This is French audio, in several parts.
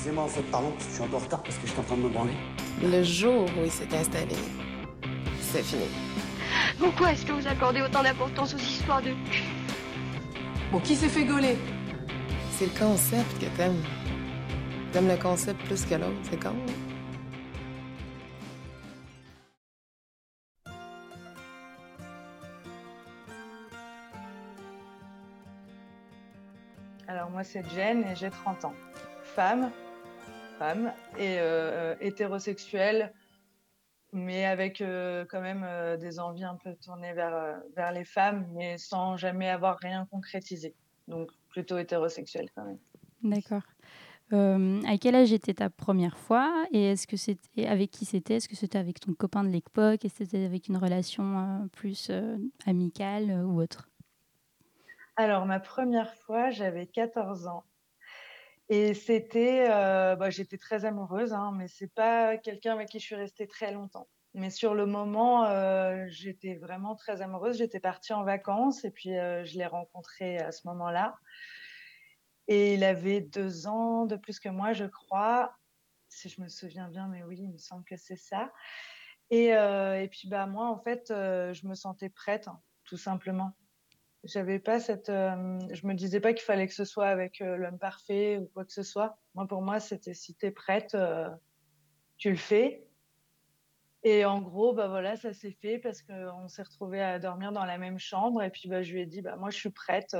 Excusez-moi, en fait, pardon, parce que je suis un peu en retard parce que j'étais en train de me branler. Le jour où il s'est installé, c'est fini. Pourquoi est-ce que vous accordez autant d'importance aux histoires de cul? Bon, qui s'est fait gauler? C'est le concept que t'aimes. T'aimes le concept plus que l'autre, c'est con. hein? Alors moi c'est Jen et j'ai 30 ans. Femme, femme et euh, hétérosexuelle, mais avec euh, quand même euh, des envies un peu tournées vers, vers les femmes, mais sans jamais avoir rien concrétisé. Donc plutôt hétérosexuelle quand même. D'accord. Euh, à quel âge était ta première fois et est-ce que c'était avec qui c'était? Est-ce que c'était avec ton copain de l'époque? Est-ce que c'était avec une relation euh, plus euh, amicale ou autre? Alors ma première fois, j'avais 14 ans. Et c'était, euh, bah, j'étais très amoureuse, hein, mais c'est pas quelqu'un avec qui je suis restée très longtemps. Mais sur le moment, euh, j'étais vraiment très amoureuse. J'étais partie en vacances et puis euh, je l'ai rencontré à ce moment-là. Et il avait deux ans de plus que moi, je crois, si je me souviens bien, mais oui, il me semble que c'est ça. Et, et puis bah moi, en fait, je me sentais prête, hein, tout simplement. J'avais pas cette, euh, je me disais pas qu'il fallait que ce soit avec euh, l'homme parfait ou quoi que ce soit. Moi, pour moi, c'était si t'es prête, euh, tu le fais. Et en gros, bah voilà, ça s'est fait parce qu'on s'est retrouvés à dormir dans la même chambre. Et puis bah je lui ai dit, bah moi, je suis prête,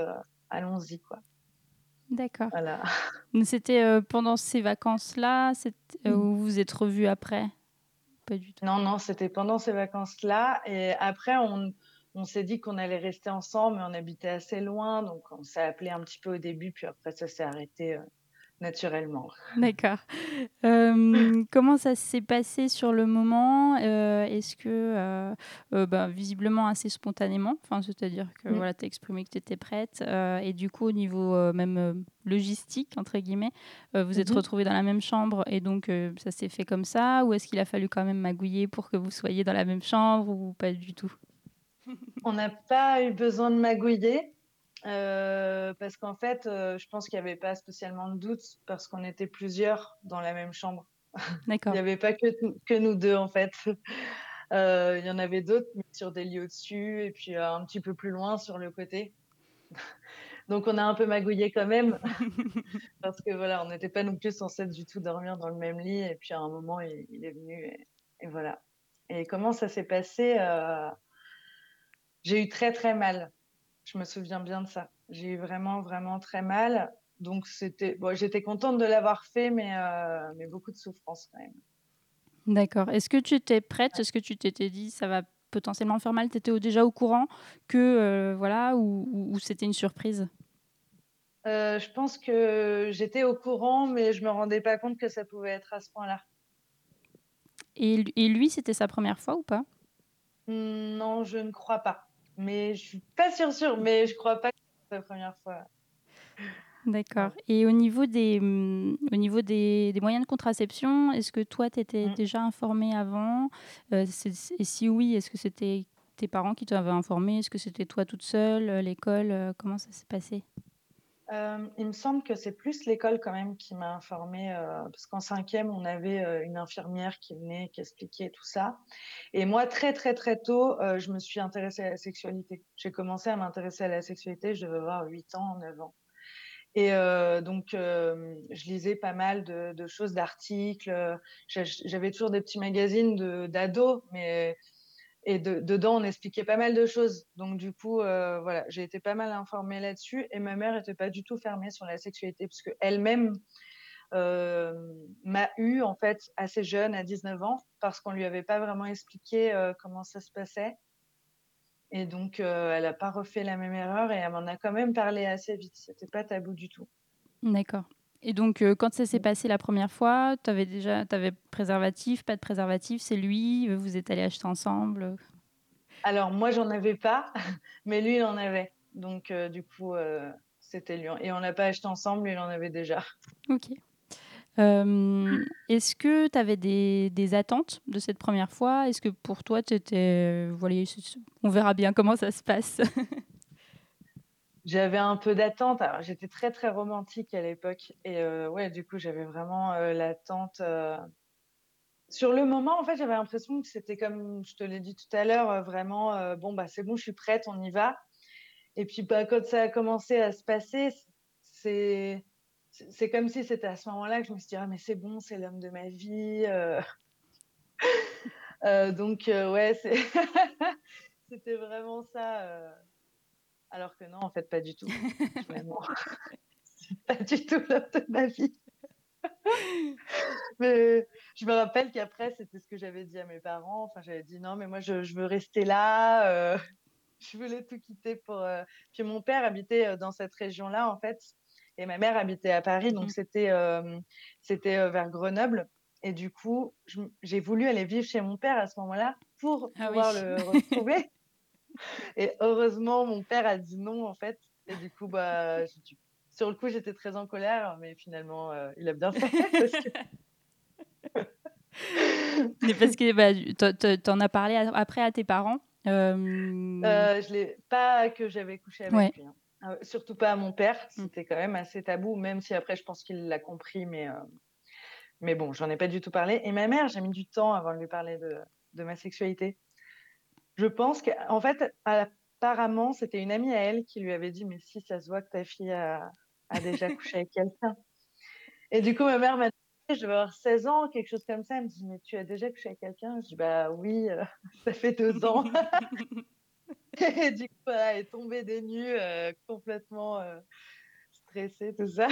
allons-y quoi. D'accord. Voilà. C'était pendant ces vacances-là c'est- euh, où vous vous êtes revus après? Pas du tout. Non, non, c'était pendant ces vacances-là. Et après, on, on s'est dit qu'on allait rester ensemble, mais on habitait assez loin. Donc, on s'est appelé un petit peu au début, puis après, ça s'est arrêté euh, naturellement. D'accord. Euh, comment ça s'est passé sur le moment Euh, Est-ce que, euh, bah, visiblement assez spontanément, c'est-à-dire que Mm. voilà, tu as exprimé que tu étais prête, et du coup, au niveau même logistique, entre guillemets, vous êtes Mhm. retrouvés dans la même chambre, et donc ça s'est fait comme ça, ou est-ce qu'il a fallu quand même magouiller pour que vous soyez dans la même chambre, ou pas du tout? On n'a pas eu besoin de magouiller. euh, parce qu'en fait, euh, je pense qu'il n'y avait pas spécialement de doute parce qu'on était plusieurs dans la même chambre. D'accord. Il n'y avait pas que, que nous deux, en fait. Euh, Il y en avait d'autres, sur des lits au-dessus et puis un petit peu plus loin sur le côté. Donc, on a un peu magouillé quand même. parce que voilà, on n'était pas non plus censés du tout dormir dans le même lit. Et puis, à un moment, il, il est venu et, et voilà. Et comment ça s'est passé J'ai eu très, très mal. Je me souviens bien de ça. J'ai eu vraiment, vraiment très mal. Donc, c'était. Bon, j'étais contente de l'avoir fait, mais, euh, mais beaucoup de souffrance quand même. D'accord. Est-ce que tu étais prête? Est-ce que tu t'étais dit ça va potentiellement faire mal? Tu étais déjà au courant que euh, voilà ou, ou- ou c'était une surprise? Euh, je pense que j'étais au courant, mais je me rendais pas compte que ça pouvait être à ce point-là. et, lu- et lui, c'était sa première fois ou pas? Hmm, Non, je ne crois pas. Mais je suis pas sûre, sûre, mais je crois pas que c'est la première fois. D'accord. Et au niveau des, au niveau des, des moyens de contraception, est-ce que toi, tu étais Mm. déjà informée avant? Euh, Et si oui, est-ce que c'était tes parents qui t'avaient informé Est-ce que c'était toi toute seule, euh, l'école? Euh, Comment ça s'est passé? Euh, il me semble que c'est plus l'école quand même qui m'a informée, euh, parce qu'en cinquième, on avait euh, une infirmière qui venait, qui expliquait tout ça. Et moi, très très très tôt, je me suis intéressée à la sexualité. J'ai commencé à m'intéresser à la sexualité, je devais avoir 8 ans, 9 ans. Et donc, je lisais pas mal de, de choses, d'articles. J'a- J'avais toujours des petits magazines d'ados, mais et de, dedans, on expliquait pas mal de choses. Donc, du coup, euh, voilà, j'ai été pas mal informée là-dessus. Et ma mère était pas du tout fermée sur la sexualité, parce qu'elle-même euh, m'a eu, en fait, assez jeune, à 19 ans, parce qu'on lui avait pas vraiment expliqué euh, comment ça se passait. Et donc, elle a pas refait la même erreur et elle m'en a quand même parlé assez vite. C'était pas tabou du tout. D'accord. Et donc, euh, quand ça s'est passé la première fois, tu avais déjà avais préservatif, pas de préservatif, c'est lui, euh, vous êtes allés acheter ensemble Alors, moi, j'en avais pas, mais lui, il en avait. Donc, euh, du coup, euh, c'était lui. Et on l'a pas acheté ensemble, il en avait déjà. Ok. Euh, Est-ce que tu avais des, des attentes de cette première fois? Est-ce que pour toi, tu étais. Voilà, on verra bien comment ça se passe. j'avais un peu d'attente. J'étais très, très romantique à l'époque. Et euh, ouais, du coup, j'avais vraiment euh, l'attente. euh. Sur le moment, en fait, j'avais l'impression que c'était comme je te l'ai dit tout à l'heure, euh, vraiment, bon, bah, c'est bon, je suis prête, on y va. Et puis, bah, quand ça a commencé à se passer, c'est, c'est comme si c'était à ce moment-là que je me suis dit, ah, mais c'est bon, c'est l'homme de ma vie. donc, ouais, c'était vraiment ça. Alors que non, en fait, pas du tout. Pas du tout l'homme de ma vie. mais je me rappelle qu'après, c'était ce que j'avais dit à mes parents. Enfin, j'avais dit non, mais moi, je, je veux rester là. euh, je voulais tout quitter pour. euh, Puis mon père habitait euh, dans cette région-là, en fait, et ma mère habitait à Paris, donc Mhm. c'était euh, c'était vers Grenoble. Et du coup, j'ai voulu aller vivre chez mon père à ce moment-là pour Ah oui. pouvoir le retrouver. Et heureusement, mon père a dit non, en fait. Et du coup, bah, sur le coup, j'étais très en colère, mais finalement, euh, il a bien fait. parce que- Mais parce que bah, t'en- as parlé après à tes parents. Euh, Euh, je l'ai pas que j'avais couché avec Ouais. lui. hein. Surtout pas à mon père. Mm. C'était quand même assez tabou, même si après, je pense qu'il l'a compris, mais, mais bon, j'en ai pas du tout parlé. Et ma mère, j'ai mis du temps avant de lui parler de, de ma sexualité. Je pense qu'en fait, apparemment, c'était une amie à elle qui lui avait dit Mais si, ça se voit que ta fille a, a déjà couché avec quelqu'un. Et du coup, ma mère m'a dit Je devais avoir 16 ans, quelque chose comme ça. Elle me dit Mais tu as déjà couché avec quelqu'un? Je dis Bah oui, euh, ça fait deux ans. Et du coup, elle est tombée des nues, euh, complètement euh, stressée, tout ça.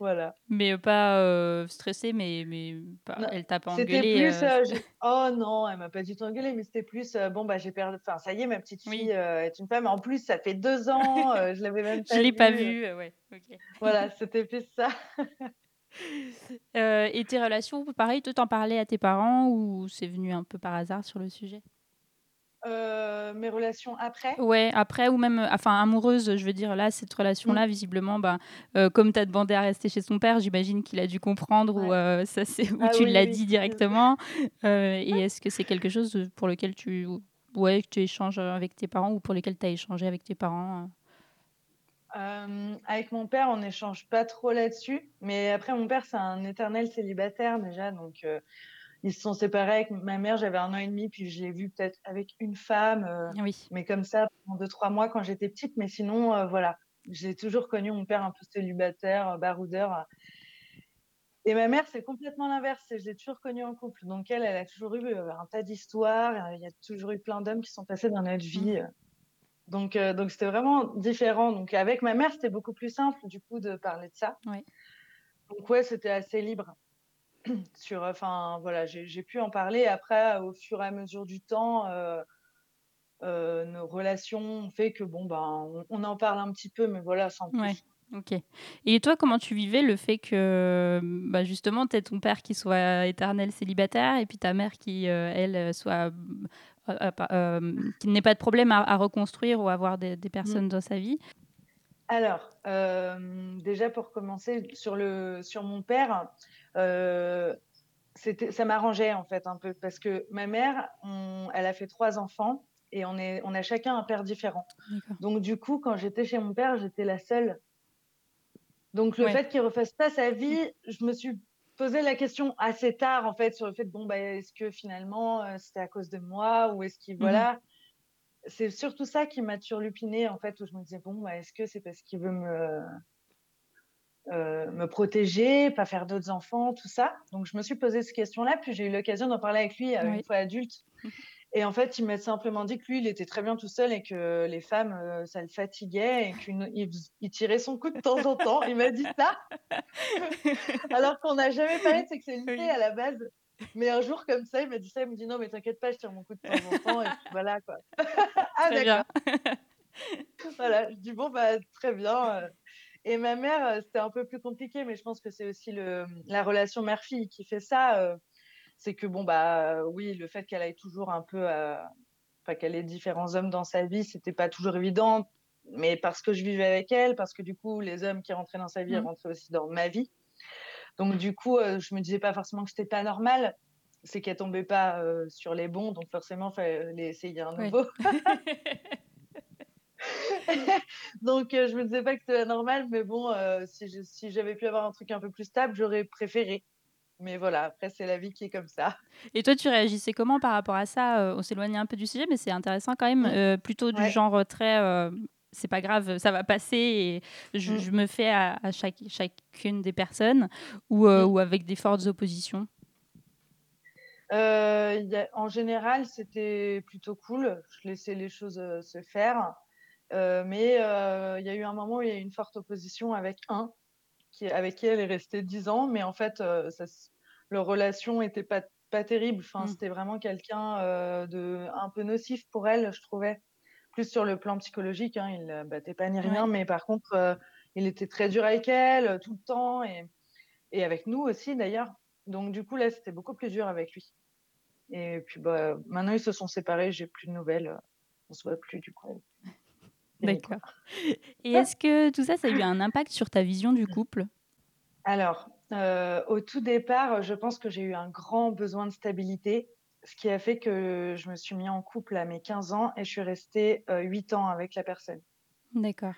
Voilà. Mais pas euh, stressée, mais, mais pas- Non, elle t'a pas C'était engueulé. plus. euh, euh, j'ai- oh non, elle m'a pas du tout engueulée, mais c'était plus. euh, bon, bah, j'ai perdu. Enfin, ça y est, ma petite Oui. fille euh, est une femme. En plus, ça fait deux ans, euh, je l'avais même pas Je l'ai pas vue. vu. euh, ouais, ok. Voilà, c'était plus ça. Euh, et tes relations, pareil, toi t'en parlais à tes parents ou c'est venu un peu par hasard sur le sujet? Euh, mes relations après? Ouais, après ou même, euh, enfin amoureuse, je veux dire, là, cette relation-là, visiblement, bah, euh, comme tu as demandé à rester chez son père, j'imagine qu'il a dû comprendre ou euh, ça, c'est, ou Ah tu oui, l'as oui, dit oui. directement. Et est-ce que c'est quelque chose pour lequel tu, ouais, tu échanges avec tes parents ou pour lesquels tu as échangé avec tes parents Euh, avec mon père, on n'échange pas trop là-dessus. Mais après, mon père, c'est un éternel célibataire déjà. Donc, euh, ils se sont séparés avec ma mère. J'avais un an et demi, puis je l'ai vu peut-être avec une femme. euh, Oui. mais comme ça, pendant deux, trois mois quand j'étais petite. Mais sinon, euh, voilà. J'ai toujours connu mon père un peu célibataire, euh, baroudeur. Et ma mère, c'est complètement l'inverse. Je l'ai toujours connue en couple. Donc, elle, elle a toujours eu un tas d'histoires. Il y a toujours eu plein d'hommes qui sont passés dans notre vie. euh. Donc, euh, donc c'était vraiment différent. Donc, avec ma mère, c'était beaucoup plus simple, du coup, de parler de ça. Donc, ouais, c'était assez libre. Sur, enfin, voilà, j'ai pu en parler. Après, au fur et à mesure du temps, euh, euh, nos relations ont fait que, bon, ben, on, on en parle un petit peu, mais voilà, sans plus. Ouais. Ok. Et toi, comment tu vivais le fait que, bah justement, tu ton père qui soit éternel célibataire et puis ta mère qui, euh, elle, soit. euh, euh, euh, qui n'ait pas de problème à, à reconstruire ou à avoir des, des personnes dans sa vie? Alors, euh, déjà pour commencer, sur, le, sur mon père, euh, ça m'arrangeait en fait un peu parce que ma mère, on- elle a fait trois enfants et on, est, on a chacun un père différent. Donc du coup, quand j'étais chez mon père, j'étais la seule. Donc le Ouais. fait qu'il refasse pas sa vie, je me suis posé la question assez tard en fait sur le fait bon bah est-ce que finalement euh, c'était à cause de moi ou est-ce qu'il Mhm. voilà c'est surtout ça qui m'a turlupiné en fait où je me disais bon bah est-ce que c'est parce qu'il veut me euh, me protéger pas faire d'autres enfants tout ça donc je me suis posé ces questions là puis j'ai eu l'occasion d'en parler avec lui euh, Oui. une fois adulte et en fait il m'a simplement dit que lui il était très bien tout seul et que les femmes euh, ça le fatiguait et qu'il tirait son coup de temps en temps il m'a dit ça alors qu'on n'a jamais parlé de sexualité Oui. à la base mais un jour comme ça il m'a dit ça il me dit non mais t'inquiète pas je tire mon coup de temps en temps et puis voilà quoi ah d'accord voilà, je dis bon bah très bien. euh. Et ma mère, euh, c'était un peu plus compliqué, mais je pense que c'est aussi le, la relation mère-fille qui fait ça. euh, c'est que bon bah euh, oui, le fait qu'elle ait toujours un peu, enfin qu'elle ait différents hommes dans sa vie, c'était pas toujours évident. Mais parce que je vivais avec elle, parce que du coup les hommes qui rentraient dans sa vie Mhm. rentraient aussi dans ma vie. Donc du coup, je me disais pas forcément que c'était pas normal. C'est qu'elle tombait pas euh, sur les bons, donc forcément, il fallait essayer un nouveau. Donc, je me disais pas que c'était normal, mais bon, si, si j'avais pu avoir un truc un peu plus stable, j'aurais préféré. Mais voilà, après, c'est la vie qui est comme ça. Et toi, tu réagissais comment par rapport à ça? On s'éloignait un peu du sujet, mais c'est intéressant quand même. Mmh. plutôt du genre très c'est pas grave, ça va passer et je, mmh. me fais à, chaque, chacune des personnes ou, mmh. ou avec des fortes oppositions? En général, c'était plutôt cool. Je laissais les choses se faire. Mais il y a eu un moment où il y a eu une forte opposition avec un avec qui elle est restée dix ans, mais en fait, euh, ça, leur relation était pas, pas terrible. Enfin, mmh. C'était vraiment quelqu'un euh, de un peu nocif pour elle, je trouvais. Plus sur le plan psychologique, hein, il ne battait pas ni rien, mais par contre, euh, il était très dur avec elle tout le temps et, et avec nous aussi d'ailleurs. Donc du coup, là, c'était beaucoup plus dur avec lui. Et puis bah, maintenant, ils se sont séparés, j'ai plus de nouvelles. On se voit plus du coup. D'accord. Et est-ce que tout ça, ça a eu un impact sur ta vision du couple? Alors, euh, au tout départ, je pense que j'ai eu un grand besoin de stabilité, ce qui a fait que je me suis mis en couple à mes 15 ans et je suis restée euh, 8 ans avec la personne. D'accord.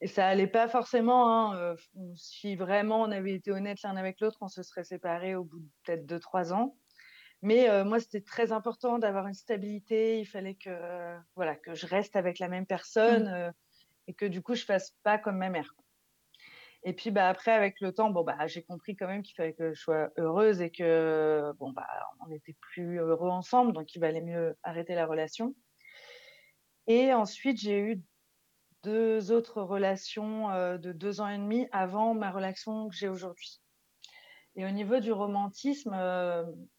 Et ça allait pas forcément. Hein, euh, si vraiment on avait été honnête l'un avec l'autre, on se serait séparés au bout de peut-être 2-3 ans. Mais euh, moi, c'était très important d'avoir une stabilité. Il fallait que, voilà, que je reste avec la même personne mmh. euh, et que du coup, je fasse pas comme ma mère. Et puis, bah, après, avec le temps, bon, bah, j'ai compris quand même qu'il fallait que je sois heureuse et que, bon, bah, on n'était plus heureux ensemble, donc il valait mieux arrêter la relation. Et ensuite, j'ai eu deux autres relations de deux ans et demi avant ma relation que j'ai aujourd'hui. Et au niveau du romantisme,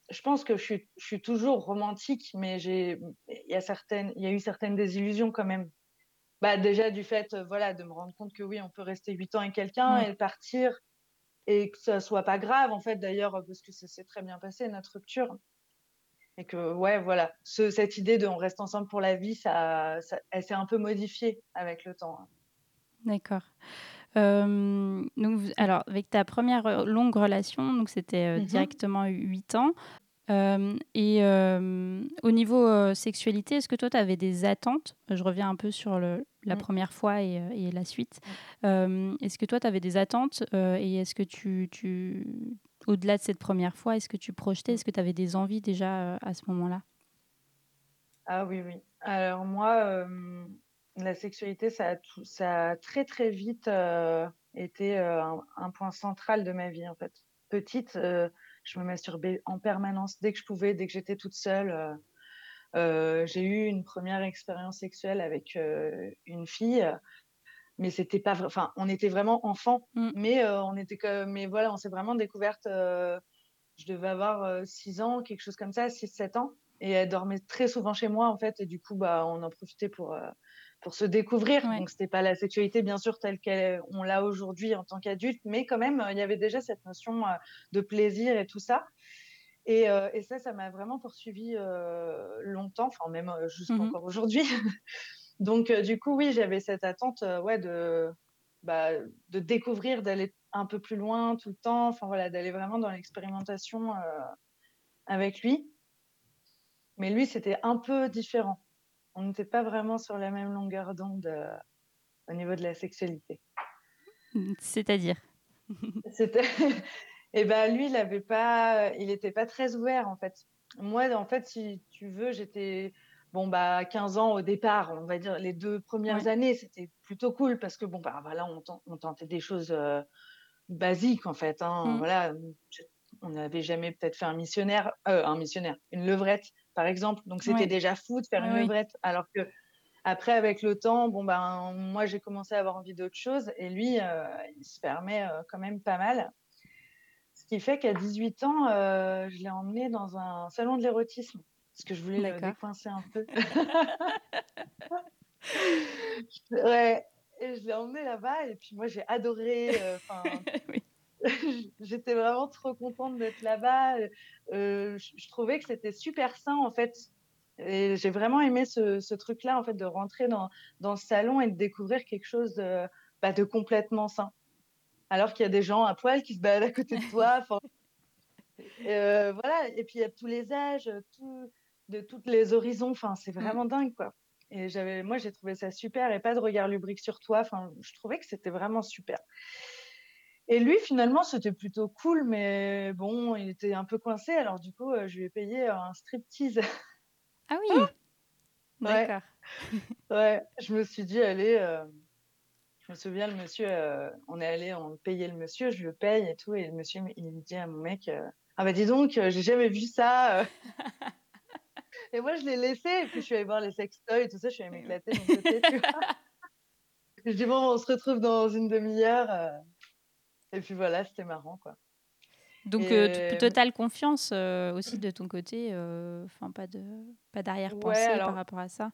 je pense que je suis, je suis toujours romantique, mais j'ai, il y a certaines, il y a eu certaines désillusions quand même. Bah déjà du fait, euh, voilà, de me rendre compte que oui, on peut rester huit ans avec quelqu'un et partir et que ça soit pas grave en fait d'ailleurs parce que ça s'est très bien passé notre rupture et que ouais voilà, ce, cette idée de on reste ensemble pour la vie, ça, ça elle s'est un peu modifiée avec le temps. Hein. D'accord. Euh, donc, alors, avec ta première euh, longue relation, donc c'était mmh directement huit ans, et au niveau sexualité, est-ce que toi, tu avais des attentes? Je reviens un peu sur le, la mmh. première fois et, la suite. est-ce que toi, tu avais des attentes? Et est-ce que tu, tu au-delà de cette première fois, est-ce que tu projetais? Mmh. Est-ce que tu avais des envies déjà à ce moment-là? Ah oui, oui. Alors moi, la sexualité, ça a, ça a très très vite été un, point central de ma vie en fait. Petite, je me masturbais en permanence dès que je pouvais, dès que j'étais toute seule. Euh, euh, j'ai eu une première expérience sexuelle avec euh, une fille, mais c'était pas, enfin, on était vraiment enfants, mm. mais on était que, mais voilà, on s'est vraiment découverte. je devais avoir 6 ans, quelque chose comme ça, 6-7 ans, et elle dormait très souvent chez moi en fait, et du coup, bah, on en profitait pour pour se découvrir. Donc, c'était pas la sexualité, bien sûr, telle qu'on l'a aujourd'hui en tant qu'adulte, mais quand même, il y avait déjà cette notion euh, de plaisir et tout ça. Et, euh, et ça, ça m'a vraiment poursuivi euh, longtemps, enfin, même jusqu'encore mmh encore aujourd'hui. Donc, du coup, oui, j'avais cette attente ouais, de, bah, de découvrir, d'aller un peu plus loin tout le temps, enfin, voilà, d'aller vraiment dans l'expérimentation avec lui. Mais lui, c'était un peu différent on n'était pas vraiment sur la même longueur d'onde euh, au niveau de la sexualité. C'est-à-dire? C'était. Et eh ben lui, il avait pas, il n'était pas très ouvert en fait. Moi, en fait, si tu veux, j'étais bon bah 15 ans au départ, on va dire les deux premières années, c'était plutôt cool parce que bon bah voilà, on, tentait des choses euh, basiques en fait. Hein, mmh. Voilà, on n'avait jamais peut-être fait un missionnaire, euh, un missionnaire, une levrette par exemple. Donc c'était déjà fou de faire une levrette. Alors que après, avec le temps, bon ben moi j'ai commencé à avoir envie d'autre chose et lui, euh, il se permet euh, quand même pas mal. Ce qui fait qu'à 18 ans, euh, je l'ai emmené dans un salon de l'érotisme parce que je voulais le décoincer un peu. ouais, et je l'ai emmené là-bas et puis moi j'ai adoré. oui. J'étais vraiment trop contente d'être là-bas. Euh, je, trouvais que c'était super sain en fait. Et j'ai vraiment aimé ce, truc-là en fait de rentrer dans, dans ce salon et de découvrir quelque chose de, bah, de complètement sain. Alors qu'il y a des gens à poil qui se baladent à côté de toi. euh, voilà. Et puis il y a tous les âges, tout, de tous les horizons. Enfin, c'est mmh. vraiment dingue quoi. Et j'avais, moi, j'ai trouvé ça super et pas de regard lubrique sur toi. Enfin, je trouvais que c'était vraiment super. Et lui, finalement, c'était plutôt cool, mais bon, il était un peu coincé. Alors, du coup, je lui ai payé un striptease. Ah oui Ouais. D'accord. Ouais, je me suis dit, allez, euh, je me souviens, le monsieur, euh, on est allé, on payait le monsieur, je le paye et tout, et le monsieur, il me dit à mon mec, euh, ah bah dis donc, euh, j'ai jamais vu ça. euh. et moi, je l'ai laissé, et puis je suis allée voir les sextoys et tout ça, je suis allée m'éclater de mon côté, tu vois. Je dis, bon, on se retrouve dans une demi-heure. Et puis voilà, c'était marrant, quoi. Donc, Et, euh, euh, totale confiance euh, aussi de ton côté, enfin pas de pas d'arrière-pensée Ouais, par rapport à ça.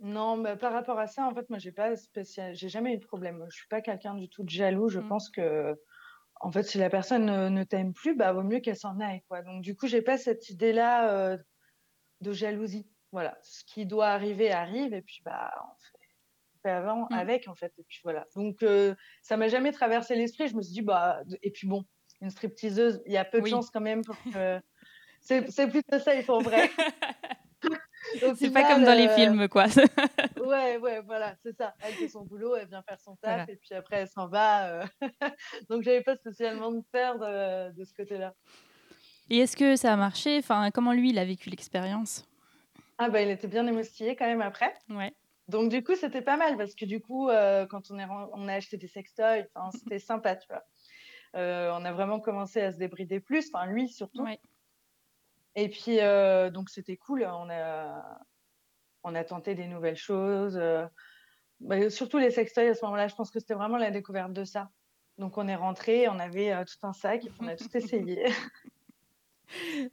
Non, mais par rapport à ça, en fait, moi, j'ai pas spécial, j'ai jamais eu de problème. Je suis pas quelqu'un du tout de jaloux. Je Mm. pense que, en fait, si la personne ne, ne t'aime plus, bah, vaut mieux qu'elle s'en aille, quoi. Donc, du coup, j'ai pas cette idée-là euh, de jalousie. Voilà, ce qui doit arriver arrive, et puis bah, on fait, fait avant, Mm. avec, en fait. Et puis voilà. Donc, euh, ça m'a jamais traversé l'esprit. Je me suis dit, bah, et puis bon, une stripteaseuse, il y a peu de Oui. chances quand même pour que. C'est c'est plutôt ça, il faut vrai. Au C'est pas comme dans les euh, films, quoi. Ouais, ouais, voilà, c'est ça. Elle fait son boulot, elle vient faire son taf, Voilà. et puis après, elle s'en va. euh. Donc, j'avais pas spécialement de peur de, de ce côté-là. Et est-ce que ça a marché? Enfin, comment lui, il a vécu l'expérience? Ah, bah, il était bien émoustillé quand même après. Ouais. Donc, du coup, c'était pas mal, parce que du coup, euh, quand on, est, on a acheté des sextoys, c'était sympa, tu vois. Euh, on a vraiment commencé à se débrider plus, enfin, lui surtout. Ouais. Et puis, euh, donc, c'était cool. On a, on a tenté des nouvelles choses. bah, surtout les sextoys à ce moment-là, je pense que c'était vraiment la découverte de ça. Donc, on est rentré, on avait tout un sac, on a tout essayé.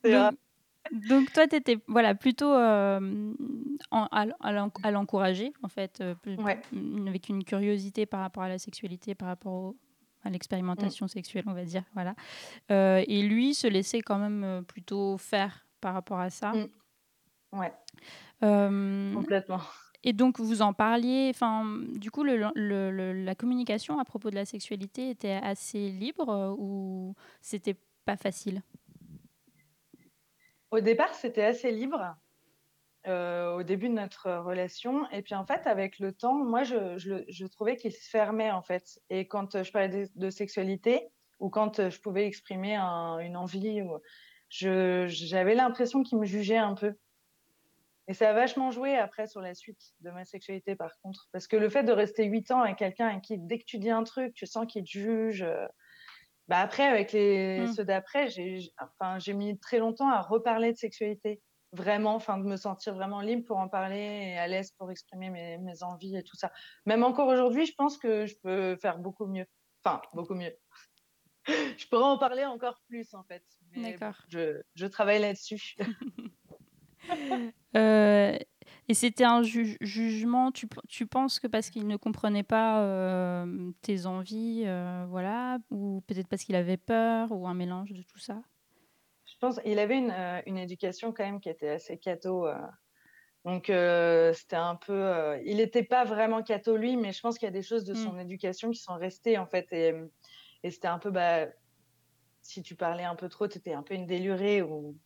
Donc. donc toi, tu étais voilà, plutôt euh, en- à, l'encourager, en fait, euh, Ouais. mm, avec une curiosité par rapport à la sexualité, par rapport au- à l'expérimentation sexuelle, on va dire. Voilà. Euh, et lui se laissait quand même plutôt faire par rapport à ça. Mm. Ouais, complètement. et donc, vous en parliez, enfin, du coup, le- le- le- la communication à propos de la sexualité était assez libre ou c'était pas facile? Au départ, c'était assez libre euh, au début de notre relation. Et puis, en fait, avec le temps, moi, je, trouvais qu'il se fermait, en fait. Et quand euh, je parlais de, sexualité ou quand euh, je pouvais exprimer un- une envie, j'avais l'impression qu'il me jugeait un peu. Et ça a vachement joué après sur la suite de ma sexualité, par contre. Parce que le fait de rester huit ans avec quelqu'un à qui, dès que tu dis un truc, tu sens qu'il te juge. Bah après, avec les Mm. ceux d'après, j'ai enfin, j'ai mis très longtemps à reparler de sexualité. Vraiment, enfin, de me sentir vraiment libre pour en parler et à l'aise pour exprimer mes, mes envies et tout ça. Même encore aujourd'hui, je pense que je peux faire beaucoup mieux. Enfin, beaucoup mieux. je pourrais en parler encore plus, en fait. Bon, D'accord. je, je travaille là-dessus. Euh, et c'était un ju- jugement, tu, penses que parce qu'il ne comprenait pas euh, tes envies, euh, voilà, ou peut-être parce qu'il avait peur, ou un mélange de tout ça? Je pense qu'il avait une, euh, une éducation quand même qui était assez catho. Donc, c'était un peu. il n'était pas vraiment catho, lui, mais je pense qu'il y a des choses de Mm. son éducation qui sont restées, en fait. Et, et c'était un peu. Bah, si tu parlais un peu trop, tu étais un peu une délurée ou.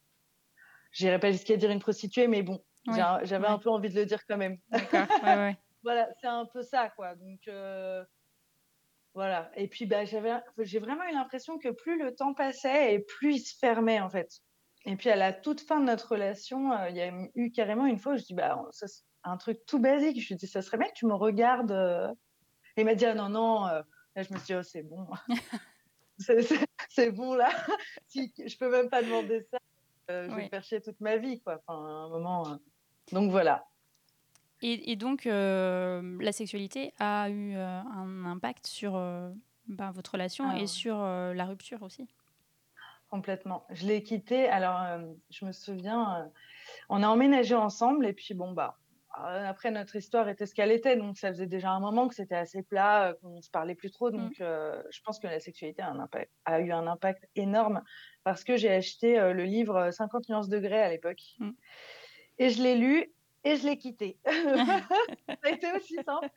J'irais pas jusqu'à dire une prostituée, mais bon, J'avais ouais. un peu envie de le dire quand même. Ouais, ouais. voilà, c'est un peu ça, quoi. Donc, euh, voilà. Et puis, bah, j'avais, j'ai vraiment eu l'impression que plus le temps passait et plus il se fermait, en fait. Et puis, à la toute fin de notre relation, euh, il y a eu carrément une fois où je dis, bah, ça, un truc tout basique. Je lui dis, ça serait bien que tu me regardes. euh. Et il m'a dit, ah non, non. euh. Là, je me suis dit, oh, c'est bon. c'est bon, là. si, je peux même pas demander ça. Euh, je vais Ouais. me faire chier toute ma vie, quoi. Enfin, à un moment. euh. Donc, voilà. Et, et donc, euh, la sexualité a eu un impact sur ben, votre relation Ah et ouais. sur la rupture aussi? Complètement. Je l'ai quitté. Alors, je me souviens, on a emménagé ensemble et puis bon, bah, après notre histoire était ce qu'elle était, donc ça faisait déjà un moment que c'était assez plat, euh, qu'on se parlait plus trop. Donc, euh, je pense que la sexualité a, un impact, a eu un impact énorme parce que j'ai acheté euh, le livre euh, 50 nuances degrés à l'époque Mm. et je l'ai lu. Et je l'ai quitté. ça a été aussi simple.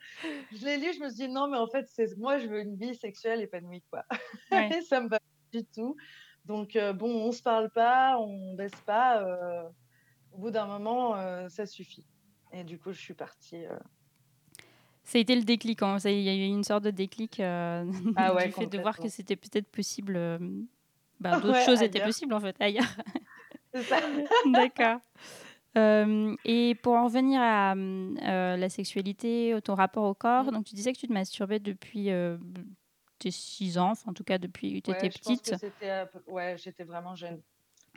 Je l'ai lu, je me suis dit non, mais en fait, c'est moi, je veux une vie sexuelle épanouie, quoi. Ouais. Et ça me va pas du tout. Donc, euh, bon, on se parle pas, on baisse pas. euh, au bout d'un moment, euh, ça suffit. Et du coup, je suis partie. euh, Ça a été le déclic, hein. Il y a eu une sorte de déclic euh, Ah ouais, du fait de voir que c'était peut-être possible. euh, bah, d'autres Ouais, choses étaient possibles en fait ailleurs. D'accord. Euh, et pour en revenir à euh, la sexualité, ton rapport au corps, Mm. donc tu disais que tu te masturbais depuis euh, tes 6 ans, enfin, en tout cas depuis que tu étais Ouais, je pense petite. que Ouais, j'étais vraiment jeune.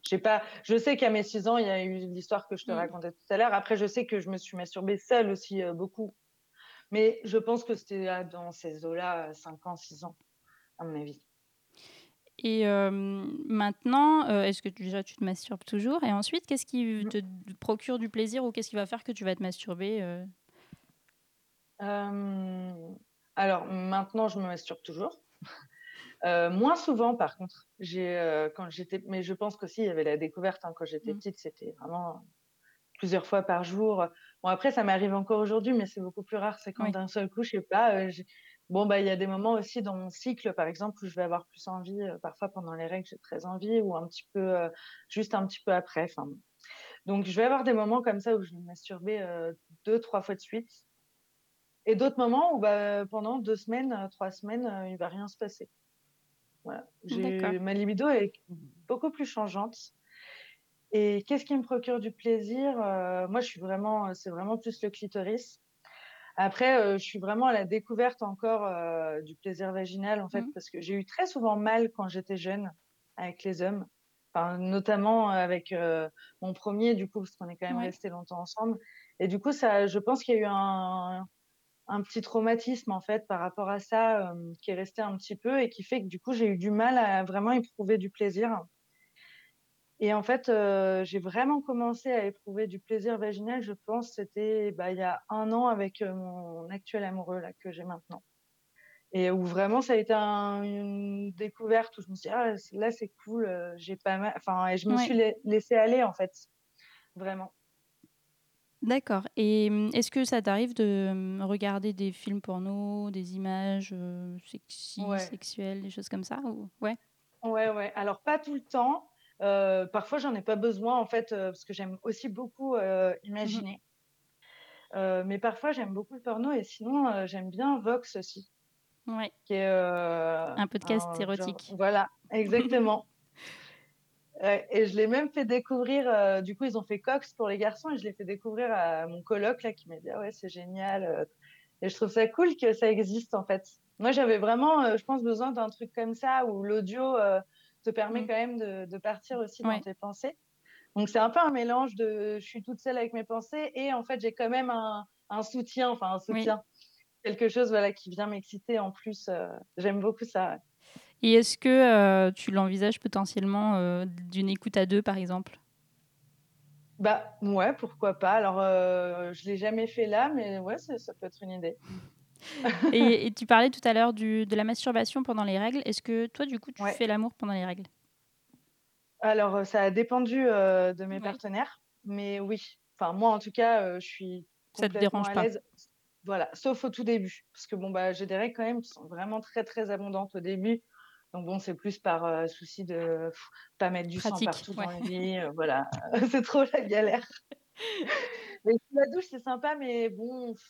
Je sais pas. Je sais qu'à mes 6 ans, il y a eu l'histoire que je te Mm. racontais tout à l'heure. Après, je sais que je me suis masturbée seule aussi euh, beaucoup. Mais je pense que c'était ah, dans ces eaux-là, 5 ans, 6 ans, à mon avis. Et euh, maintenant, euh, est-ce que tu- déjà tu te masturbes toujours? Et ensuite, qu'est-ce qui Mm. te procure du plaisir ou qu'est-ce qui va faire que tu vas te masturber euh? Euh, Alors, maintenant, je me masturbe toujours. Euh, moins souvent, par contre. J'ai, euh, quand j'étais, mais je pense qu'aussi, il y avait la découverte. hein, quand j'étais Mm. petite, c'était vraiment plusieurs fois par jour. Bon, après, ça m'arrive encore aujourd'hui, mais c'est beaucoup plus rare. C'est quand Oui. d'un seul coup, je sais pas. euh, bon, bah, il y a des moments aussi dans mon cycle, par exemple, où je vais avoir plus envie. parfois, pendant les règles, j'ai très envie, ou un petit peu, juste un petit peu après. Enfin, donc, je vais avoir des moments comme ça où je vais me masturber deux, trois fois de suite. Et d'autres moments où bah, pendant deux semaines, trois semaines, il va rien se passer. Voilà. Ma libido est beaucoup plus changeante. Et qu'est-ce qui me procure du plaisir Euh, Moi, je suis vraiment, c'est vraiment plus le clitoris. Après, euh, je suis vraiment à la découverte encore euh, du plaisir vaginal, en fait, Mhm. parce que j'ai eu très souvent mal quand j'étais jeune avec les hommes. Enfin, notamment avec euh, mon premier, du coup, parce qu'on est quand même Ouais. resté longtemps ensemble. Et du coup, ça, je pense qu'il y a eu un, un petit traumatisme en fait par rapport à ça euh, qui est resté un petit peu et qui fait que du coup j'ai eu du mal à vraiment éprouver du plaisir. Et en fait, euh, j'ai vraiment commencé à éprouver du plaisir vaginal, je pense, c'était bah, il y a un an avec euh, mon actuel amoureux là que j'ai maintenant. Et où vraiment ça a été un- une découverte où je me suis dit, ah, là c'est cool, j'ai pas mal, enfin, et je me Ouais. suis la- laissée aller en fait, vraiment. D'accord. Et hum, est-ce que ça t'arrive de hum, regarder des films porno, des images euh, sexy, Ouais. sexuelles, des choses comme ça ou... Ouais? Ouais, ouais. Alors, pas tout le temps. Euh, parfois, j'en ai pas besoin, en fait, euh, parce que j'aime aussi beaucoup euh, imaginer. Euh, mais parfois, j'aime beaucoup le porno et sinon, euh, j'aime bien Vox aussi, Ouais. qui est euh, Un podcast un genre- érotique. Voilà, exactement. Et je l'ai même fait découvrir. euh, du coup, ils ont fait Cox pour les garçons et je l'ai fait découvrir à mon coloc là, qui m'a dit ah ouais, c'est génial. euh. Et je trouve ça cool que ça existe en fait. Moi, j'avais vraiment, euh, je pense, besoin d'un truc comme ça où l'audio te permet Mm. quand même de, de partir aussi Ouais. dans tes pensées. Donc, c'est un peu un mélange de je suis toute seule avec mes pensées et en fait, j'ai quand même un, un soutien, enfin un Oui. soutien. Quelque chose voilà, qui vient m'exciter en plus. J'aime beaucoup ça. ouais. Et est-ce que euh, tu l'envisages potentiellement euh, d'une écoute à deux, par exemple? Bah ouais, pourquoi pas. Alors, euh, je l'ai jamais fait là, mais ouais, ça, ça peut être une idée. et, et tu parlais tout à l'heure de la masturbation pendant les règles. Est-ce que toi, du coup, tu Ouais. fais l'amour pendant les règles? Alors, euh, ça a dépendu de mes Ouais. partenaires, mais oui. Enfin, moi, en tout cas, je suis Ça te dérange à pas l'aise. Voilà, sauf au tout début, parce que bon, bah, j'ai des règles quand même qui sont vraiment très, très abondantes au début. Donc bon, c'est plus par euh, souci de pff, pas mettre du Pratique, sang partout ouais. dans le lit. euh, voilà, c'est trop la galère. mais la douche, c'est sympa, mais bon, pff,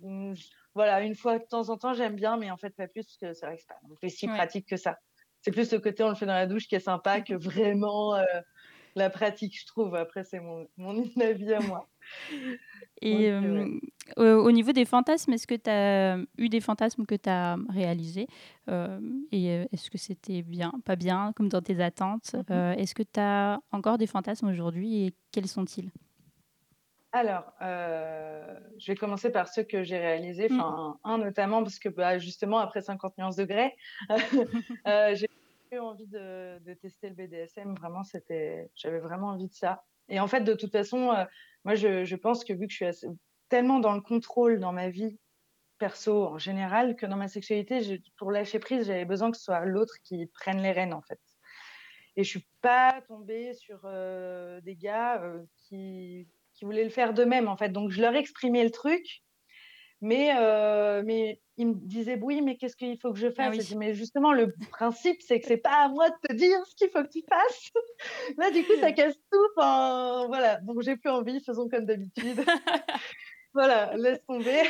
mm, voilà, une fois de temps en temps, j'aime bien, mais en fait, pas plus, parce que c'est vrai que c'est pas non plus si Ouais. pratique que ça. C'est plus le côté on le fait dans la douche qui est sympa que vraiment euh, la pratique, je trouve. Après, c'est mon, mon avis à moi. Et euh, euh, au au niveau des fantasmes, est-ce que tu as eu des fantasmes que tu as réalisés Euh, Et euh, est-ce que c'était bien, pas bien, comme dans tes attentes. Euh, Est-ce que tu as encore des fantasmes aujourd'hui et quels sont-ils? Alors, euh, je vais commencer par ceux que j'ai réalisés. Mm. Enfin, un notamment parce que bah, justement, après 50 nuances degrés, euh, j'ai eu envie de, de tester le BDSM. Vraiment, c'était, j'avais vraiment envie de ça. Et en fait, de toute façon, euh, moi, je, pense que vu que je suis tellement dans le contrôle dans ma vie perso en général, que dans ma sexualité, pour lâcher prise, j'avais besoin que ce soit l'autre qui prenne les rênes, en fait. Et je suis pas tombée sur euh, des gars euh, qui, qui voulaient le faire d'eux-mêmes, en fait. Donc, je leur exprimais le truc, mais, euh, mais ils me disaient, oui, mais qu'est-ce qu'il faut que je fasse? Ah oui. Je dis, Mais justement, le principe, c'est que c'est pas à moi de te dire ce qu'il faut que tu fasses. Là, du coup, ça casse tout. Enfin, voilà. Bon, j'ai plus envie, faisons comme d'habitude. voilà, laisse tomber.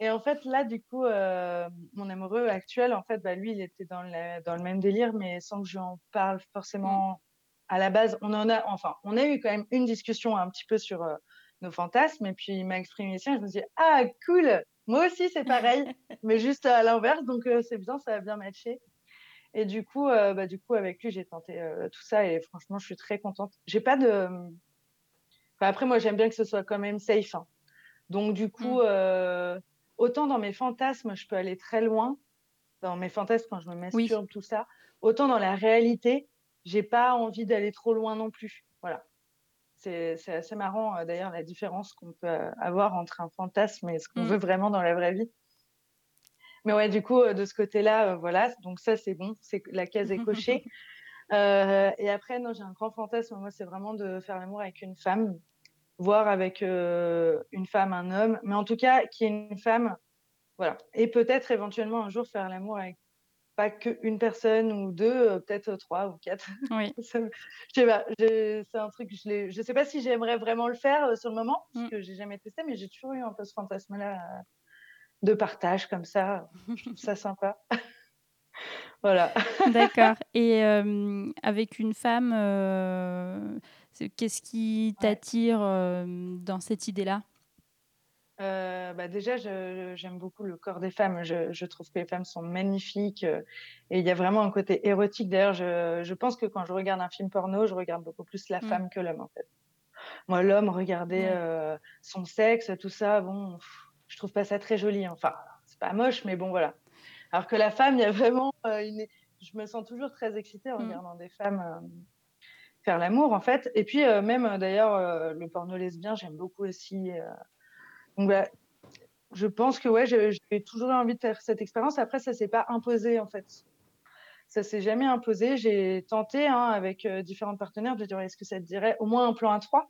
Et en fait, là, du coup, euh, mon amoureux actuel, en fait, bah, lui, il était dans le, dans le même délire, mais sans que je en parle forcément à la base. On en a, enfin, on a eu quand même une discussion un petit peu sur euh, nos fantasmes, et puis il m'a exprimé ça. Je me suis dit, ah, cool, moi aussi, c'est pareil, mais juste à l'inverse, donc euh, c'est bien, ça a bien matché. Et du coup, bah, du coup, avec lui, j'ai tenté tout ça, et franchement, je suis très contente. J'ai pas de. après, moi, j'aime bien que ce soit quand même safe. Hein. Donc, du coup, mmh autant dans mes fantasmes, je peux aller très loin, dans mes fantasmes quand je me masturbe, tout ça, autant dans la réalité, j'ai pas envie d'aller trop loin non plus. C'est assez marrant euh, d'ailleurs la différence qu'on peut euh, avoir entre un fantasme et ce qu'on mm. veut vraiment dans la vraie vie. Mais ouais, du coup, euh, de ce côté-là, voilà, donc ça c'est bon, c'est la case est cochée. et après, non, j'ai un grand fantasme, moi, c'est vraiment de faire l'amour avec une femme voir avec euh, une femme, un homme, mais en tout cas, qui est une femme, voilà. Et peut-être éventuellement un jour faire l'amour avec pas qu'une personne ou deux, euh, peut-être trois ou quatre. Oui. je sais pas, c'est un truc, je, je sais pas si j'aimerais vraiment le faire euh, sur le moment, parce mm. que j'ai jamais testé, mais j'ai toujours eu un peu ce fantasme-là de partage comme ça. je trouve ça sympa. voilà. D'accord. Et avec une femme, Qu'est-ce qui t'attire dans cette idée-là? Euh, bah déjà, j'aime beaucoup le corps des femmes. Je, trouve que les femmes sont magnifiques et il y a vraiment un côté érotique. D'ailleurs, je, pense que quand je regarde un film porno, je regarde beaucoup plus la mmh. femme que l'homme, en fait. Moi, l'homme, regarder son sexe, tout ça, bon, je trouve pas ça très joli. Enfin, c'est pas moche, mais bon, voilà. Alors que la femme, il y a vraiment une. Je me sens toujours très excitée en mmh. regardant des femmes faire l'amour en fait. Et puis euh, même euh, d'ailleurs euh, le porno lesbien, j'aime beaucoup aussi. Donc bah, je pense que ouais, j'ai toujours eu envie de faire cette expérience. Après ça s'est pas imposé en fait. Ça s'est jamais imposé. J'ai tenté hein, avec différents partenaires de dire est-ce que ça te dirait au moins un plan à trois?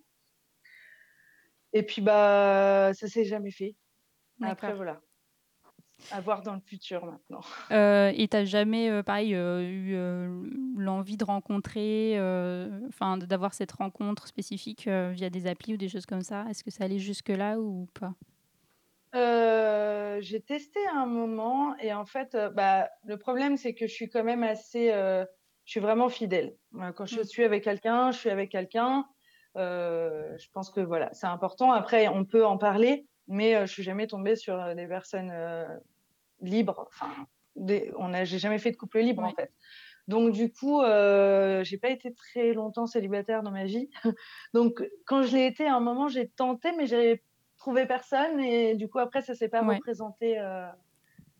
Et puis bah ça s'est jamais fait. Après voilà à voir dans le futur maintenant. Euh, et tu n'as jamais, euh, pareil, euh, eu l'envie de rencontrer, enfin d'avoir cette rencontre spécifique via des applis ou des choses comme ça? Est-ce que ça allait jusque-là ou pas? J'ai testé un moment et en fait, bah, le problème c'est que je suis quand même assez, je suis vraiment fidèle. Quand je mmh. suis avec quelqu'un, je suis avec quelqu'un. je pense que voilà, c'est important. Après, on peut en parler, mais je suis jamais tombée sur des personnes libre. Enfin, on a, j'ai jamais fait de couple libre en fait. Donc du coup, euh, j'ai pas été très longtemps célibataire dans ma vie. Donc quand je l'ai été, à un moment, j'ai tenté, mais j'avais trouvé personne et du coup après, ça s'est pas représenté. Euh,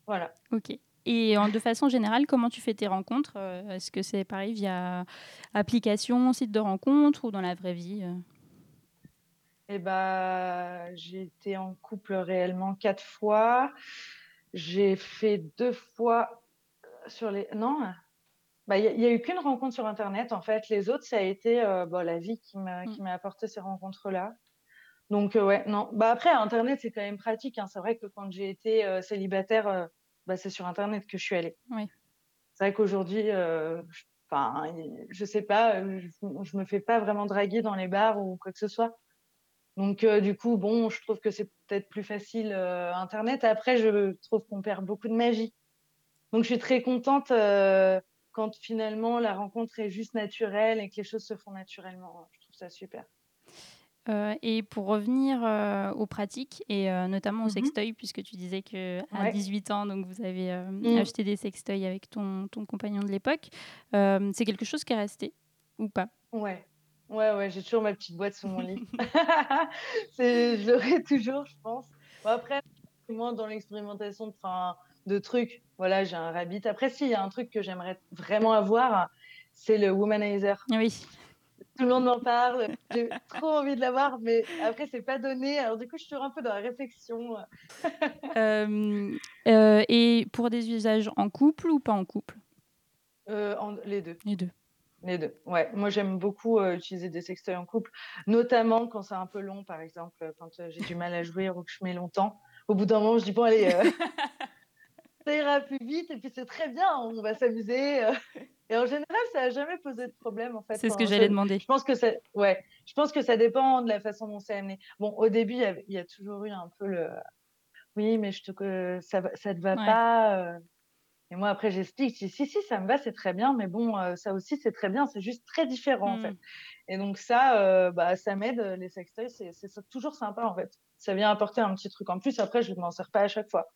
voilà. Ok. Et de façon générale, comment tu fais tes rencontres euh, Est-ce que c'est pareil via application, site de rencontre ou dans la vraie vie Eh ben, j'ai été en couple réellement quatre fois. J'ai fait deux fois euh, sur les. Non, bah, il n'y a, eu qu'une rencontre sur Internet, en fait. Les autres, ça a été euh, bah, la vie qui m'a mmh. apporté ces rencontres-là. Donc, euh, ouais, non. Bah, après, Internet, c'est quand même pratique. Hein. C'est vrai que quand j'ai été célibataire, bah, c'est sur Internet que je suis allée. Oui. C'est vrai qu'aujourd'hui, enfin, je sais pas, je, je me fais pas vraiment draguer dans les bars ou quoi que ce soit. Donc, euh, du coup, bon, je trouve que c'est peut-être plus facile euh, Internet. Après, je trouve qu'on perd beaucoup de magie. Donc, je suis très contente euh, quand finalement la rencontre est juste naturelle et que les choses se font naturellement. Je trouve ça super. et pour revenir aux pratiques et notamment au mmh sextoy, puisque tu disais que à 18 ans, donc vous avez mmh. acheté des sextoys avec ton, ton compagnon de l'époque, c'est quelque chose qui est resté ou pas? Ouais, Ouais, ouais, j'ai toujours ma petite boîte sous mon lit. je l'aurai toujours, je pense. Bon, après, moi, dans l'expérimentation de, de trucs, voilà, j'ai un rabbit. Après, si, il y a un truc que j'aimerais vraiment avoir, c'est le womanizer. Oui. Tout le monde m'en parle. J'ai trop envie de l'avoir, mais après, c'est pas donné. Alors, du coup, je suis toujours un peu dans la réflexion. Euh, euh, et pour des usages en couple ou pas en couple? Euh, Les deux. Les deux. Les deux. Ouais, moi j'aime beaucoup euh, utiliser des sextoys en couple, notamment quand c'est un peu long, par exemple, quand euh, j'ai du mal à jouer ou que je mets longtemps. Au bout d'un moment, je dis bon, allez, euh, ça ira plus vite et puis c'est très bien, on va s'amuser. Et en général, ça n'a jamais posé de problème, en fait. C'est ce que j'allais demander. Je pense que ça, ouais, je pense que ça dépend de la façon dont c'est amené. Bon, au début, il y, a toujours eu un peu le, oui, mais je te, que ça, ça te va Ouais. pas. Et moi, après, j'explique, je dis, si, si, ça me va, c'est très bien, mais bon, euh, ça aussi, c'est très bien, c'est juste très différent, en fait. Et donc ça, euh, bah, ça m'aide, euh, les sextoys, c'est toujours sympa, en fait. Ça vient apporter un petit truc en plus. Après, je ne m'en sers pas à chaque fois.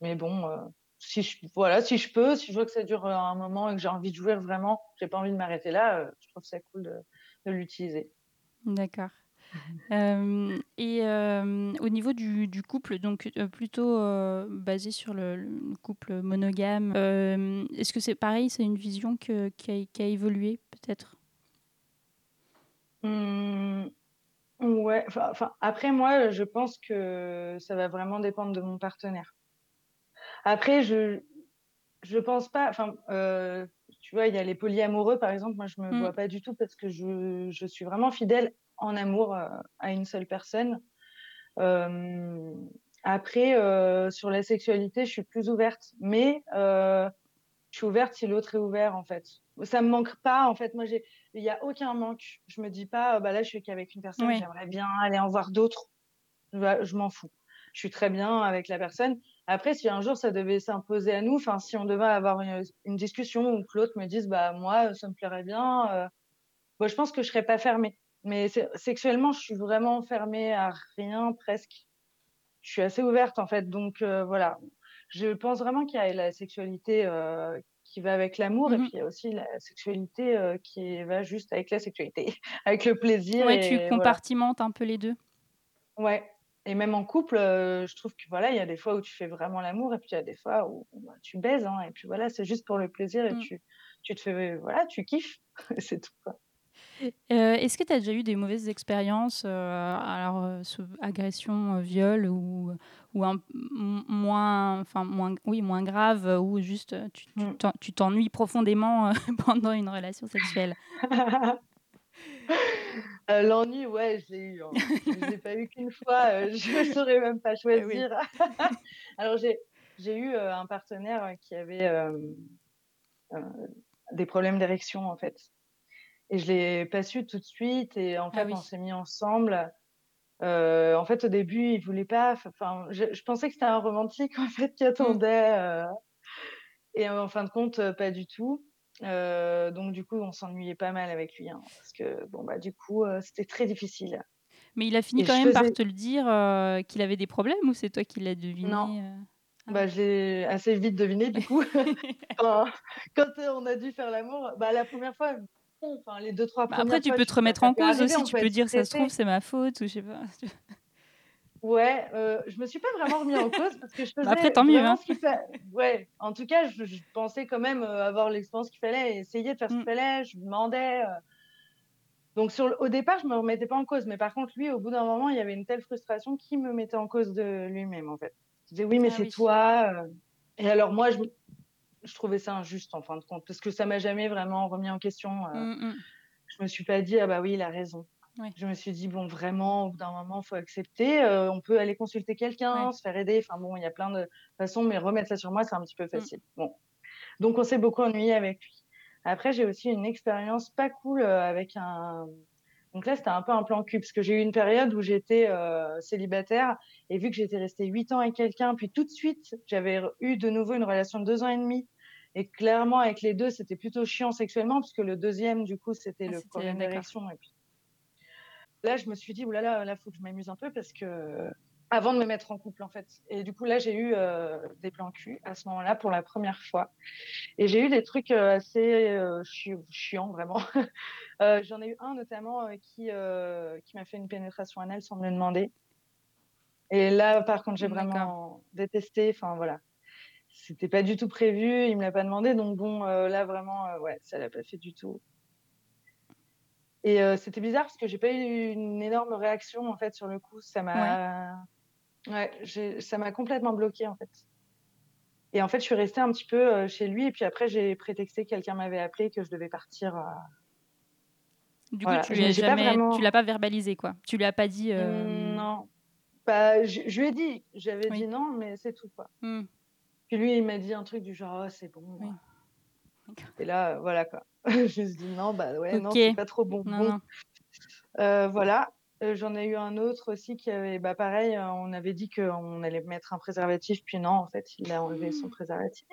Mais bon, euh, si je, voilà, si je peux, si je vois que ça dure un moment et que j'ai envie de jouer vraiment, j'ai pas envie de m'arrêter là, je trouve ça cool de, de l'utiliser. D'accord. Euh, et euh, au niveau du, du couple, donc euh, plutôt basé sur le, le couple monogame, est-ce que c'est pareil, c'est une vision que, qui, a, qui a évolué peut-être? Hum, ouais, enfin, après, moi, je pense que ça va vraiment dépendre de mon partenaire. Après, je je pense pas, enfin, tu vois, il y a les polyamoureux, par exemple, moi, je me Mm. vois pas du tout parce que je, je suis vraiment fidèle en amour euh, à une seule personne. Euh, après, euh, sur la sexualité, je suis plus ouverte, mais je suis ouverte si l'autre est ouvert, en fait. Ça me manque pas, en fait. Moi, j'ai, il y a aucun manque. Je me dis pas, bah là, je suis qu'avec une personne, Oui. j'aimerais bien aller en voir d'autres. Je, je m'en fous. Je suis très bien avec la personne. Après, si un jour ça devait s'imposer à nous, enfin, si on devait avoir une, une discussion où que l'autre me dise, bah moi, ça me plairait bien, euh, bon, je pense que je serais pas fermée. Mais sexuellement, je suis vraiment fermée à rien presque. Je suis assez ouverte en fait, donc euh, voilà. Je pense vraiment qu'il y a la sexualité euh, qui va avec l'amour et Mhm. puis il y a aussi la sexualité euh, qui va juste avec la sexualité, avec le plaisir. Ouais, et tu voilà. compartimentes un peu les deux. Ouais. Et même en couple, je trouve que voilà, il y a des fois où tu fais vraiment l'amour et puis il y a des fois où bah, tu baises, hein, et puis voilà, c'est juste pour le plaisir et Mm. tu, tu te fais, voilà, tu kiffes, c'est tout. Quoi. Euh, Est-ce que tu as déjà eu des mauvaises expériences, euh, alors euh, agression, euh, viol ou, ou un, moins, enfin moins, oui, moins grave, ou juste tu Mm. tu t'ennuies profondément pendant une relation sexuelle? L'ennui, ouais, je l'ai eu. hein. Je l'ai pas eu qu'une fois, je ne saurais même pas choisir. Alors j'ai eu un partenaire qui avait des problèmes d'érection en fait. Et je l'ai pas su tout de suite et en fait Ah oui. on s'est mis ensemble. Euh, en fait au début il voulait pas. Enfin je, je pensais que c'était un romantique en fait qui attendait. euh, et en fin de compte euh, pas du tout. Euh, donc du coup on s'ennuyait pas mal avec lui hein, parce que bon bah du coup c'était très difficile. Mais il a fini Et quand même par te le dire qu'il avait des problèmes ou c'est toi qui l'as deviné Non. euh Ah. Bah, je l'ai assez vite deviné du coup. Quand euh, on a dû faire l'amour, bah, la première fois, bon, enfin, les deux, trois Bah, Après, tu fois, peux te remettre en cause arriver, aussi. Tu peux dire, ça se trouve, c'est ma faute ou je sais pas. Ouais, euh, je me suis pas vraiment remis en cause parce que je faisais Bah, après, tant mieux, hein. ce. Ouais, en tout cas, je, je pensais quand même euh, avoir l'expérience qu'il fallait, et essayer de faire ce qu'il Mm. fallait. Je demandais. euh. Donc, sur le- au départ, je me remettais pas en cause, mais par contre, lui, au bout d'un moment, il y avait une telle frustration qu'il me mettait en cause de lui-même, en fait. Je disais, oui, mais Ah c'est oui. toi. Et alors, moi, je, je trouvais ça injuste, en fin de compte, parce que ça m'a jamais vraiment remis en question. euh. Mm. Je me suis pas dit, ah bah oui, il a raison. Je me suis dit, bon, vraiment, au bout d'un moment, il faut accepter. euh, on peut aller consulter quelqu'un, Ouais. se faire aider. Enfin bon, il y a plein de façons, mais remettre ça sur moi, c'est un petit peu Mm. facile. Bon. Donc, on s'est beaucoup ennuyé avec lui. Après, j'ai aussi une expérience pas cool euh, avec un. Donc là, c'était un peu un plan cul, parce que j'ai eu une période où j'étais euh, célibataire, et vu que j'étais restée huit ans avec quelqu'un, puis tout de suite, j'avais eu de nouveau une relation de deux ans et demi. Et clairement, avec les deux, c'était plutôt chiant sexuellement, puisque le deuxième, du coup, c'était Ah, le problème d'érection. Et puis... Là, je me suis dit, oulala, là, faut que je m'amuse un peu, parce que avant de me mettre en couple, en fait. Et du coup, là, j'ai eu euh, des plans cul à ce moment-là pour la première fois. Et j'ai eu des trucs euh, assez euh, chi- chiants, vraiment. Euh, J'en ai eu un notamment qui, qui m'a fait une pénétration anale sans me le demander. Et là, par contre, j'ai vraiment détesté. Enfin, voilà. C'était pas du tout prévu, il me l'a pas demandé. Donc, bon, euh, là, vraiment, euh, ouais, ça l'a pas fait du tout. Et euh, c'était bizarre parce que j'ai pas eu une énorme réaction, en fait, sur le coup. Ça m'a. Ouais, ça m'a complètement bloqué en fait. Et en fait, je suis restée un petit peu euh, chez lui et puis après, j'ai prétexté que quelqu'un m'avait appelé que je devais partir. Du Voilà. coup, tu lui as jamais, vraiment- tu l'as pas verbalisé quoi. Tu lui as pas dit. euh, Non. Bah, je, je lui ai dit, j'avais Oui. dit non, mais c'est tout quoi. hmm. Puis lui, il m'a dit un truc du genre, oh, c'est bon. Oui. Et là, voilà quoi. je me suis dit non, bah ouais, non, c'est pas trop bon. Non, Bon, non. euh, voilà. Euh, J'en ai eu un autre aussi qui avait, bah pareil, euh, on avait dit qu'on allait mettre un préservatif, puis non, en fait, il a enlevé son préservatif.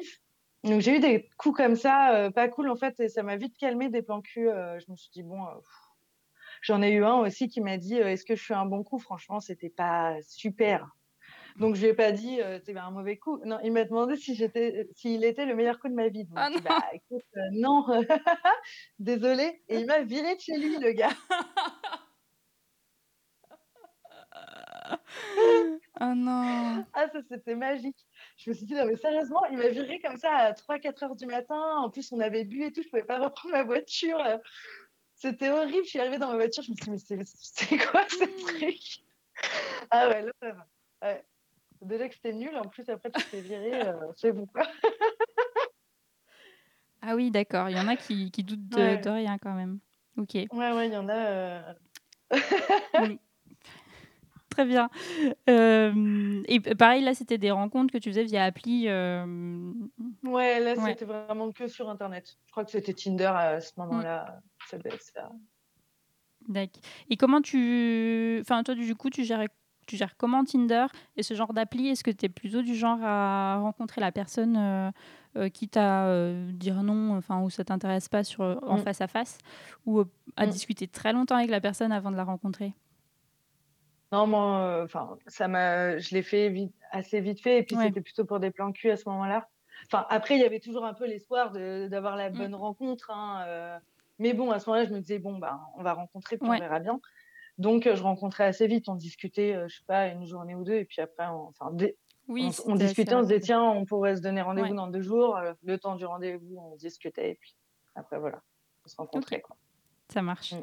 Donc j'ai eu des coups comme ça, euh, pas cool en fait, et ça m'a vite calmé des plans cul. euh, je me suis dit bon, euh, j'en ai eu un aussi qui m'a dit euh, est-ce que je suis un bon coup? Franchement, c'était pas super. Donc je lui ai pas dit euh, c'était un mauvais coup. Non, il m'a demandé si j'étais, s'il était le meilleur coup de ma vie. Donc, Ah dit, bah écoute, euh, non, désolé. Et il m'a viré de chez lui, le gars. Oh non. Ah, ça, c'était magique. Je me suis dit, non, mais sérieusement, il m'a viré comme ça à 3-4 heures du matin. En plus, on avait bu et tout, je pouvais pas reprendre ma voiture. C'était horrible. Je suis arrivée dans ma voiture, je me suis dit, mais c'est c'est quoi ce truc? Ah ouais, là, ça va. Ouais. Déjà que c'était nul, en plus, après, tu te fais virer, euh, c'est bon. Ah oui, d'accord. Il y en a qui, qui doutent de, Ouais. de rien quand même. Ok. Ouais, ouais, il y en a. euh, Oui. Très bien. Euh, et pareil, là, c'était des rencontres que tu faisais via appli. euh, Ouais, là, Ouais. c'était vraiment que sur Internet. Je crois que c'était Tinder à ce moment-là. Ça devait être ça. D'accord. Et comment tu... Enfin, toi, du coup, tu gères, tu gères comment Tinder et ce genre d'appli Est-ce que tu es plutôt du genre à rencontrer la personne euh, euh, quitte à euh, dire non, enfin, ou ça t'intéresse pas sur, en Mm. face à face, ou euh, à Mm. discuter très longtemps avec la personne avant de la rencontrer? Non, moi, euh, enfin, ça m'a, je l'ai fait vite, assez vite fait, et puis Ouais. c'était plutôt pour des plans cul à ce moment-là. Enfin, après, il y avait toujours un peu l'espoir d'avoir la Mm. bonne rencontre, hein, mais bon, à ce moment-là, je me disais bon, bah, on va rencontrer, puis Ouais. on verra bien. Donc, euh, je rencontrais assez vite, on discutait, euh, je sais pas, une journée ou deux, et puis après, on, enfin, Oui, on, discutait, on se disait tiens, on pourrait se donner rendez-vous Ouais. dans deux jours. euh, le temps du rendez-vous, on discutait, et puis après, voilà, on se rencontrait. quoi. Ça marche. Mm.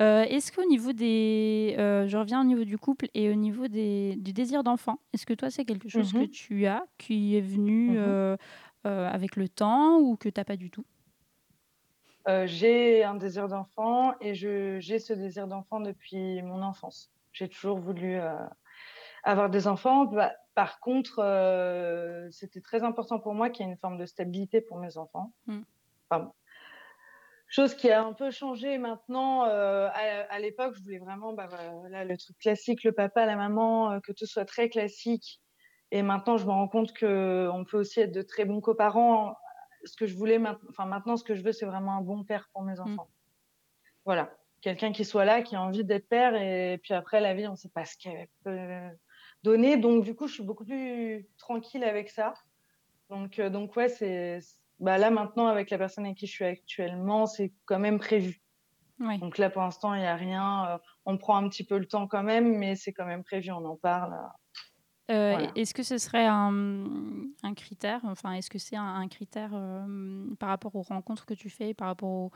Euh, Est-ce qu'au niveau des... euh, je reviens au niveau du couple et au niveau des, du désir d'enfant, est-ce que toi, c'est quelque chose que Mhm. tu as, qui est venu euh, avec le temps ou que tu n'as pas du tout? Euh, j'ai un désir d'enfant et j'ai ce désir d'enfant depuis mon enfance. J'ai toujours voulu euh, avoir des enfants. Bah, par contre, euh, c'était très important pour moi qu'il y ait une forme de stabilité pour mes enfants. Mm. Enfin, chose qui a un peu changé maintenant. à, à l'époque, je voulais vraiment bah, voilà, le truc classique, le papa, la maman, que tout soit très classique. Et maintenant, je me rends compte qu'on peut aussi être de très bons coparents ce que je voulais maintenant, enfin maintenant, ce que je veux, c'est vraiment un bon père pour mes enfants. Voilà, quelqu'un qui soit là, qui a envie d'être père, et puis après la vie, on ne sait pas ce qu'elle peut donner. Donc du coup, je suis beaucoup plus tranquille avec ça. Donc euh, donc ouais, c'est bah là maintenant avec la personne avec qui je suis actuellement, c'est quand même prévu. Donc là pour l'instant, il y a rien. Euh, on prend un petit peu le temps quand même, mais c'est quand même prévu. On en parle. Euh, Voilà. Est-ce que ce serait un, un critère, enfin, est-ce que c'est un, un critère euh, par rapport aux rencontres que tu fais, par rapport au-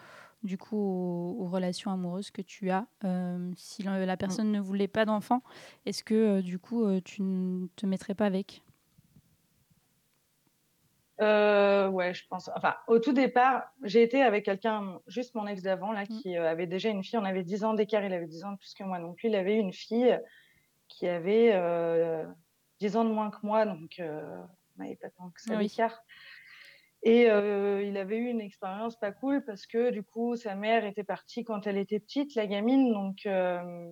du coup aux, aux relations amoureuses que tu as euh, Si la, la personne ne voulait pas d'enfant, est-ce que du coup tu ne te mettrais pas avec? Ouais, je pense. Enfin, au tout départ, j'ai été avec quelqu'un, juste mon ex d'avant, là, qui euh, avait déjà une fille. On avait 10 ans d'écart, il avait 10 ans de plus que moi. Donc, lui, il avait une fille qui avait 10 ans de moins que moi. Donc, euh, on n'avait pas tant que ça Oui. d'écart. Et euh, il avait eu une expérience pas cool parce que, du coup, sa mère était partie quand elle était petite, la gamine. Donc, euh,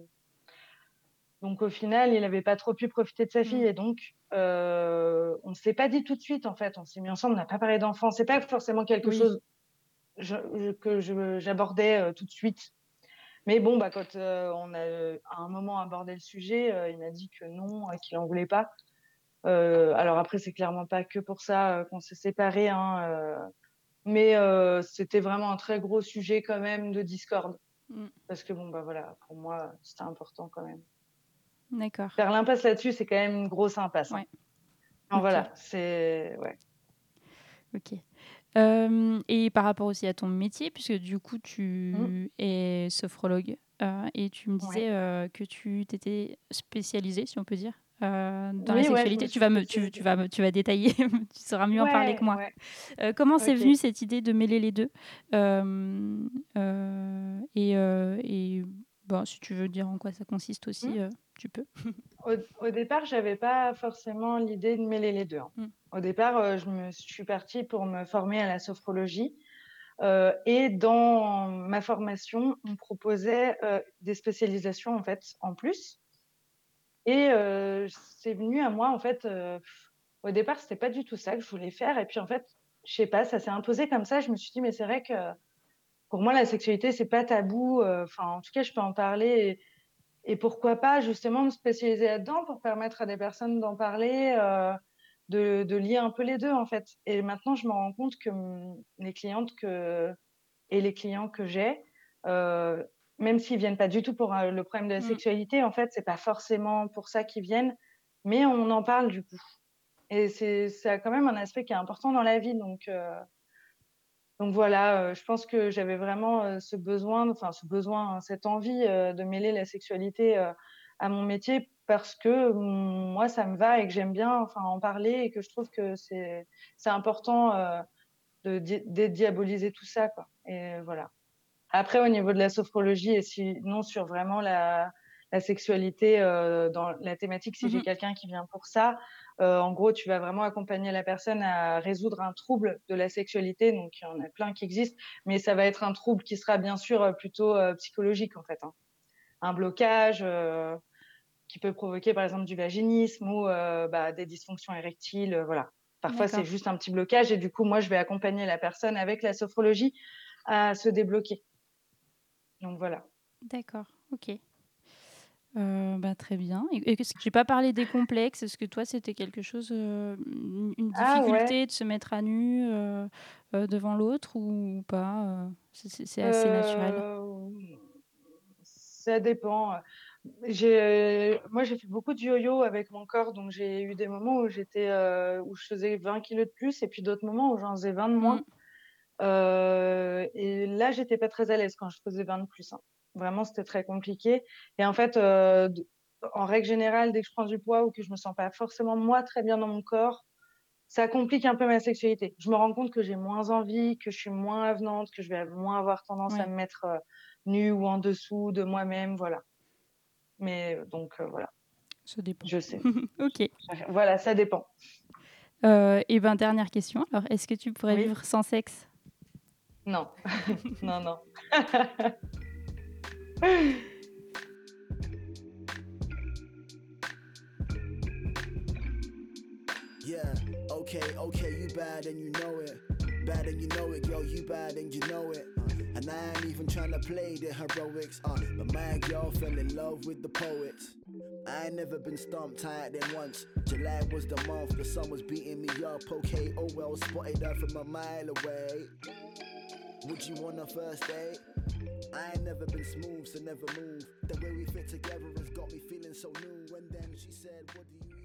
donc au final, il n'avait pas trop pu profiter de sa fille. Mm. Et donc, euh, on ne s'est pas dit tout de suite, en fait. On s'est mis ensemble, on n'a pas parlé d'enfants. C'est pas forcément quelque Oui. chose je- je- que j'abordais euh, tout de suite. Mais bon, bah, quand euh, on a à un moment abordé le sujet, euh, il m'a dit que non, qu'il n'en voulait pas. Alors après, c'est clairement pas que pour ça qu'on s'est séparés. Hein, mais c'était vraiment un très gros sujet quand même de discorde. Mm. Parce que bon, bah voilà, pour moi, c'était important quand même. D'accord. Faire l'impasse là-dessus, c'est quand même une grosse impasse. hein. Ouais. Non, Ok. Voilà, c'est. Ouais. Ok. Euh, et par rapport aussi à ton métier, puisque du coup tu Mm. es sophrologue euh, et tu me disais euh, que tu t'étais spécialisée, si on peut dire, dans Oui, la sexualité. tu, vas me, tu, vas me, tu vas détailler, tu sauras mieux en parler que moi. Comment c'est venu cette idée de mêler les deux et, et Bon, si tu veux dire en quoi ça consiste aussi, Mmh. euh, tu peux. Au, au départ, j'avais pas forcément l'idée de mêler les deux. hein. Mm. Au départ, euh, je me je suis partie pour me former à la sophrologie. euh, et dans ma formation, on proposait des spécialisations en fait en plus. Et c'est venu à moi en fait. au départ, c'était pas du tout ça que je voulais faire. Et puis en fait, je sais pas, ça s'est imposé comme ça. Je me suis dit, mais c'est vrai que pour moi, la sexualité, c'est pas tabou. euh, Enfin, en tout cas, je peux en parler. Et, et pourquoi pas justement me spécialiser là-dedans pour permettre à des personnes d'en parler, euh, de, de lier un peu les deux en fait. Et maintenant, je me rends compte que hum, les clientes que et les clients que j'ai, euh, même s'ils viennent pas du tout pour le problème de la Mm. sexualité, en fait, c'est pas forcément pour ça qu'ils viennent, mais on en parle du coup. Et c'est ça a quand même un aspect qui est important dans la vie, donc. euh, donc voilà, euh, je pense que j'avais vraiment euh, ce besoin, enfin ce besoin, hein, cette envie euh, de mêler la sexualité à mon métier parce que hum, moi ça me va et que j'aime bien enfin en parler et que je trouve que c'est c'est important euh, de di- dédiaboliser tout ça quoi. Et voilà. Après au niveau de la sophrologie et sinon sur vraiment la la sexualité euh, dans la thématique si j'ai Mhm. quelqu'un qui vient pour ça, euh, en gros, tu vas vraiment accompagner la personne à résoudre un trouble de la sexualité. Donc, il y en a plein qui existent, mais ça va être un trouble qui sera bien sûr euh, plutôt euh, psychologique en fait. hein. Un blocage qui peut provoquer par exemple du vaginisme ou bah, des dysfonctions érectiles. voilà. Parfois, c'est juste un petit blocage et du coup, moi, je vais accompagner la personne avec la sophrologie à se débloquer. Donc voilà. D'accord, ok. Euh, bah, très bien. Et, et j'ai pas parlé des complexes. Est-ce que toi, c'était quelque chose, euh, une Ah, ouais. difficulté de se mettre à nu euh, devant l'autre ou pas C'est assez naturel. Ça dépend. Moi, j'ai fait beaucoup de yo-yo avec mon corps, donc j'ai eu des moments où j'étais, où je faisais 20 kilos de plus, et puis d'autres moments où j'en faisais 20 de moins. Mm. Euh, et là, j'étais pas très à l'aise quand je faisais 20 de plus. hein. Vraiment, c'était très compliqué. Et en fait, euh, en règle générale, dès que je prends du poids ou que je me sens pas forcément moi très bien dans mon corps, ça complique un peu ma sexualité. Je me rends compte que j'ai moins envie, que je suis moins avenante, que je vais moins avoir tendance à me mettre euh, nue ou en dessous de moi-même, voilà. Mais euh, donc euh, voilà, Ça dépend. je sais. ok. Voilà, ça dépend. Euh, et ben dernière question. Alors, est-ce que tu pourrais Oui. vivre sans sexe? Non, non, non. Yeah, okay, okay, you bad and you know it. Bad and you know it, girl, you bad and you know it. Uh, and I ain't even trying to play the heroics. Uh, but my girl fell in love with the poets. I ain't never been stumped tighter than once. July was the month, the sun was beating me up. Okay, oh well, spotted her from a mile away. Would you want a first date? I ain't never been smooth, so never move. The way we fit together has got me feeling so new. And then she said, What do you